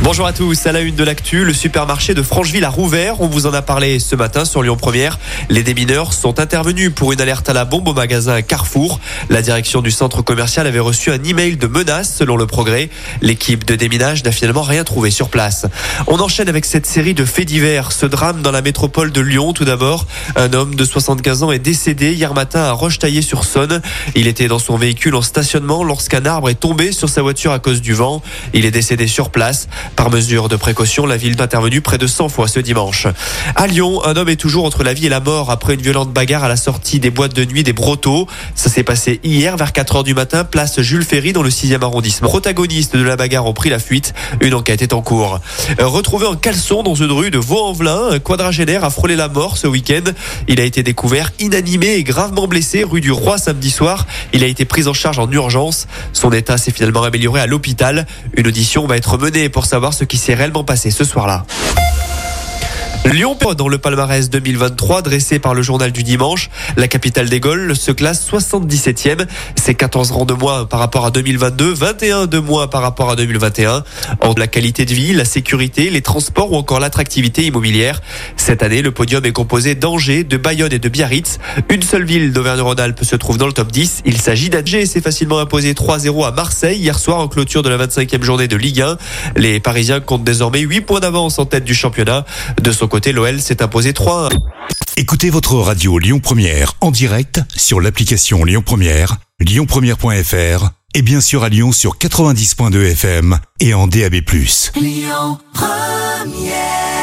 Bonjour à tous, à la une de l'actu, le supermarché de Francheville a rouvert. On vous en a parlé ce matin sur Lyon Première. Les démineurs sont intervenus pour une alerte à la bombe au magasin Carrefour. La direction du centre commercial avait reçu un email de menace selon le progrès. L'équipe de déminage n'a finalement rien trouvé sur place. On enchaîne avec cette série de faits divers. Ce drame dans la métropole de Lyon tout d'abord. Un homme de 75 ans est décédé hier matin à Roche-Taillé-sur-Saône. Il était dans son véhicule en stationnement lorsqu'un arbre est tombé sur sa voiture à cause du vent. Il est décédé sur place. Par mesure de précaution, la ville est intervenue près de 100 fois ce dimanche. À Lyon, un homme est toujours entre la vie et la mort après une violente bagarre à la sortie des boîtes de nuit des Brotteaux. Ça s'est passé hier vers 4 heures du matin, place Jules Ferry dans le 6e arrondissement. Protagonistes de la bagarre ont pris la fuite. Une enquête est en cours. Euh, retrouvé en caleçon dans une rue de Vaux-en-Velin, un quadragénaire a frôlé la mort ce week-end. Il a été découvert inanimé et gravement blessé rue du Roi samedi soir. Il a été pris en charge en urgence. Son état s'est finalement amélioré à l'hôpital. Une audition va être menée pour savoir ce qui s'est réellement passé ce soir-là. Lyon dans le palmarès 2023 dressé par le journal du dimanche. La capitale des Gaules se classe 77e. C'est 14 rangs de moins par rapport à 2022, 21 de moins par rapport à 2021. En la qualité de vie, la sécurité, les transports ou encore l'attractivité immobilière. Cette année, le podium est composé d'Angers, de Bayonne et de Biarritz. Une seule ville d'Auvergne-Rhône-Alpes se trouve dans le top 10. Il s'agit d'Angers. C'est facilement imposé 3-0 à Marseille hier soir en clôture de la 25e journée de Ligue 1. Les Parisiens comptent désormais 8 points d'avance en tête du championnat. De son côté, l'OL s'est imposé 3-1. Écoutez votre radio Lyon Première en direct sur l'application Lyon Première, lyonpremière.fr et bien sûr à Lyon sur 90.2 FM et en DAB+. Lyon Première